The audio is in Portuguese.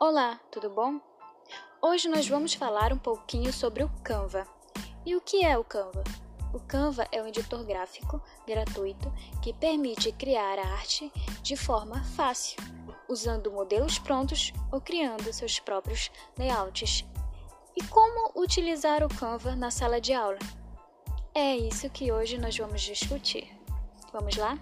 Olá, tudo bom? Hoje nós vamos falar um pouquinho sobre o Canva. E o que é o Canva? O Canva é um editor gráfico gratuito que permite criar arte de forma fácil, usando modelos prontos ou criando seus próprios layouts. E como utilizar o Canva na sala de aula? É isso que hoje nós vamos discutir. Vamos lá?